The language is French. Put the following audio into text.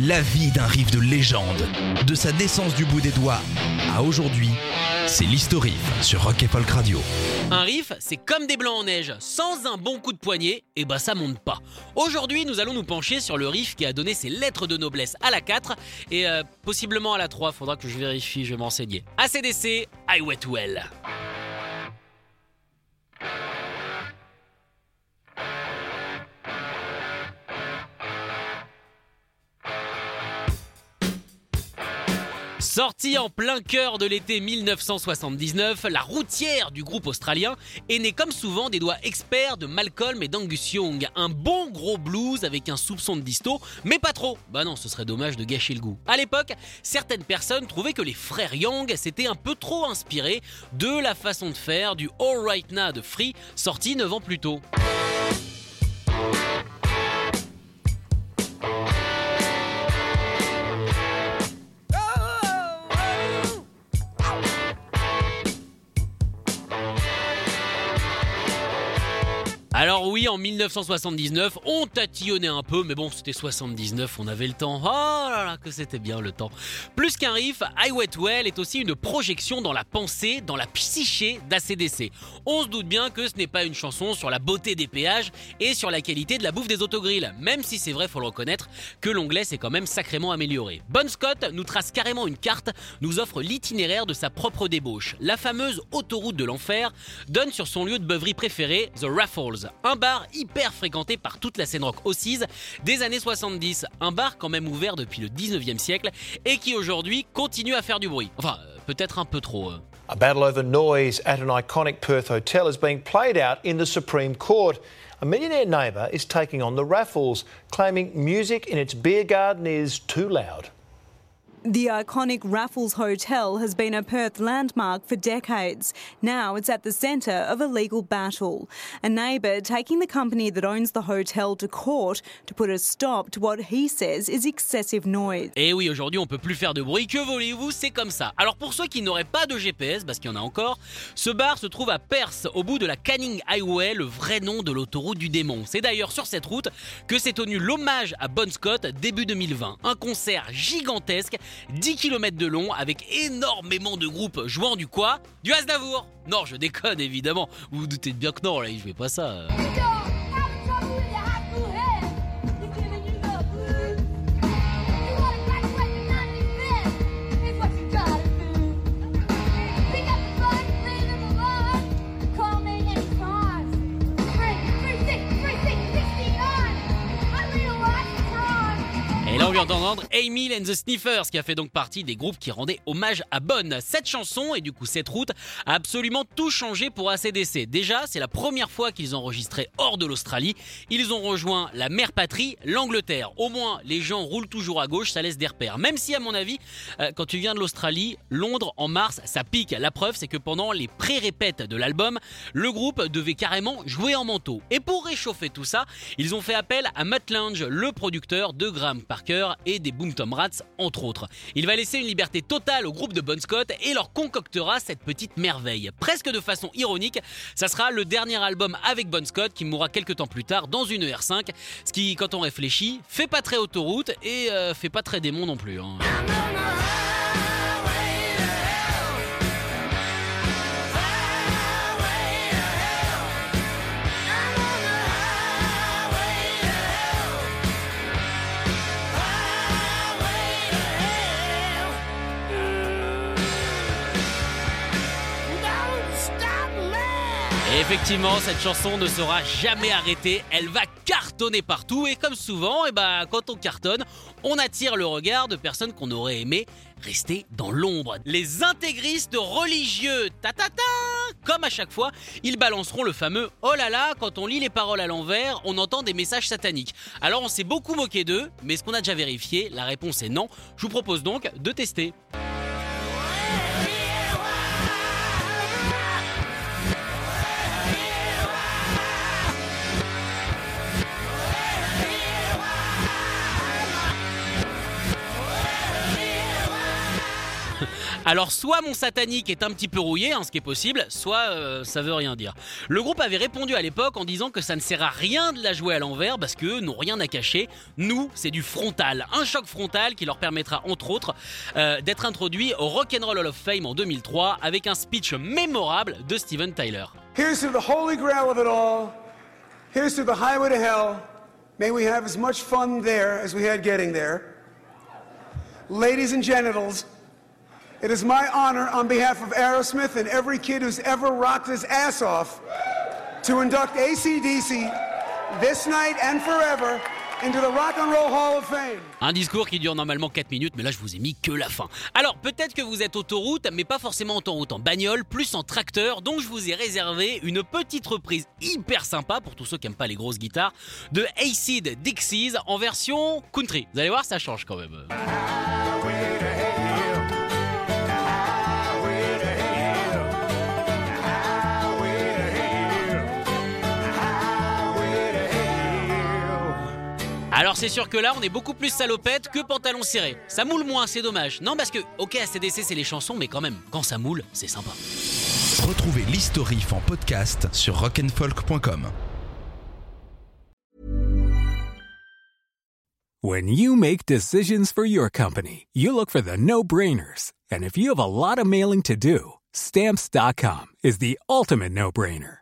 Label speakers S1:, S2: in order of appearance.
S1: La vie d'un riff de légende, de sa naissance du bout des doigts à aujourd'hui, c'est l'historif sur Rock et Folk Radio.
S2: Un riff, c'est comme des blancs en neige. Sans un bon coup de poignet, et bah ça monte pas. Aujourd'hui, nous allons nous pencher sur le riff qui a donné ses lettres de noblesse à la 4 et euh, possiblement à la 3. Faudra que je vérifie, je vais m'enseigner. ACDC, I Wet Well. Sortie en plein cœur de l'été 1979, la routière du groupe australien est née comme souvent des doigts experts de Malcolm et d'Angus Young. Un bon gros blues avec un soupçon de disto, mais pas trop. Bah non, ce serait dommage de gâcher le goût. À l'époque, certaines personnes trouvaient que les frères Young s'étaient un peu trop inspirés de la façon de faire du All Right Now de Free, sorti 9 ans plus tôt. Alors oui, en 1979, on tatillonnait un peu, mais bon, c'était 79, on avait le temps. Oh là là, que c'était bien le temps. Plus qu'un riff, I Wet Well est aussi une projection dans la pensée, dans la psyché d'ACDC. On se doute bien que ce n'est pas une chanson sur la beauté des péages et sur la qualité de la bouffe des autogrilles, même si c'est vrai, faut le reconnaître, que l'onglet s'est quand même sacrément amélioré. Bon Scott nous trace carrément une carte, nous offre l'itinéraire de sa propre débauche. La fameuse autoroute de l'enfer donne sur son lieu de beuverie préféré, The Raffles, un bar hyper fréquenté par toute la scène rock Aussies des années 70. Un bar quand même ouvert depuis le 19e siècle et qui aujourd'hui continue à faire du bruit. Enfin, euh, peut-être un peu trop. euh.
S3: A battle over noise at an iconic Perth hotel is being played out in the Supreme Court. A millionaire neighbour is taking on the raffles, claiming music in its beer garden is too loud.
S4: The iconic Raffles Hotel has been a Perth landmark for decades. Now it's at the centre of a legal battle. A neighbour taking the company that owns the hotel to court to put a stop to what he says is excessive noise.
S2: Et oui, aujourd'hui on peut plus faire de bruit, que voulez-vous, c'est comme ça. Alors pour ceux qui n'auraient pas de GPS, parce qu'il y en a encore, ce bar se trouve à Perth, au bout de la Canning Highway, le vrai nom de l'autoroute du démon. C'est d'ailleurs sur cette route que s'est tenu l'hommage à Bon Scott début 2020. Un concert gigantesque, 10 km de long, avec énormément de groupes jouant du quoi Du Aznavour Non, je déconne évidemment, vous vous doutez bien que non, là, je pas ça. euh. Vient and the Sniffers, qui a fait donc partie des groupes qui rendaient hommage à Bonne. Cette chanson, et du coup cette route, a absolument tout changé pour ACDC. Déjà, c'est la première fois qu'ils enregistraient hors de l'Australie. Ils ont rejoint la mère patrie, l'Angleterre. Au moins, les gens roulent toujours à gauche, ça laisse des repères. Même si, à mon avis, euh, quand tu viens de l'Australie, Londres, en mars, ça pique. La preuve, c'est que pendant les pré-répètes de l'album, le groupe devait carrément jouer en manteau. Et pour réchauffer tout ça, ils ont fait appel à Matt Lange, le producteur de Graham Parker et des Boom Tom Rats, entre autres. Il va laisser une liberté totale au groupe de Bon Scott et leur concoctera cette petite merveille. Presque de façon ironique, ça sera le dernier album avec Bon Scott qui mourra quelques temps plus tard dans une R5, ce qui, quand on réfléchit, fait pas très autoroute et euh, fait pas très démon non plus. hein. Et effectivement, cette chanson ne sera jamais arrêtée. Elle va cartonner partout et comme souvent, eh ben, quand on cartonne, on attire le regard de personnes qu'on aurait aimé rester dans l'ombre. Les intégristes religieux, ta Comme à chaque fois, ils balanceront le fameux oh là là quand on lit les paroles à l'envers, on entend des messages sataniques. Alors on s'est beaucoup moqué d'eux, mais est-ce qu'on a déjà vérifié La réponse est non. Je vous propose donc de tester. Alors soit mon satanique est un petit peu rouillé, hein, ce qui est possible, soit euh, ça veut rien dire. Le groupe avait répondu à l'époque en disant que ça ne sert à rien de la jouer à l'envers parce qu'eux n'ont rien à cacher. Nous, c'est du frontal, un choc frontal qui leur permettra entre autres euh, d'être introduits au Rock'n'Roll Hall of Fame en 2003 avec un speech mémorable de Steven Tyler.
S5: Here's to the holy grail of it all. Here's to the highway to hell. May we have as much fun there as we had getting there. Ladies and genitals, it is my honor on behalf of Aerosmith and every kid who's ever rocked his ass off to induct ACDC this night and forever into the Rock and Roll Hall of Fame.
S2: Un discours qui dure normalement 4 minutes, mais là je vous ai mis que la fin. Alors peut-être que vous êtes autoroute, mais pas forcément en autoroute en bagnole, plus en tracteur, donc je vous ai réservé une petite reprise hyper sympa pour tous ceux qui n'aiment pas les grosses guitares de Acid Dixies en version country. Vous allez voir, ça change quand même. Alors c'est sûr que là on est beaucoup plus salopette que pantalon serré. Ça moule moins, c'est dommage. Non parce que ok ACDC c'est les chansons mais quand même quand ça moule c'est sympa.
S1: Retrouvez l'historif en podcast sur rock'n'folk.com.
S6: When you make decisions for your company, you look for the no-brainers. And if you have a lot of mailing to do, stamps.com is the ultimate no-brainer.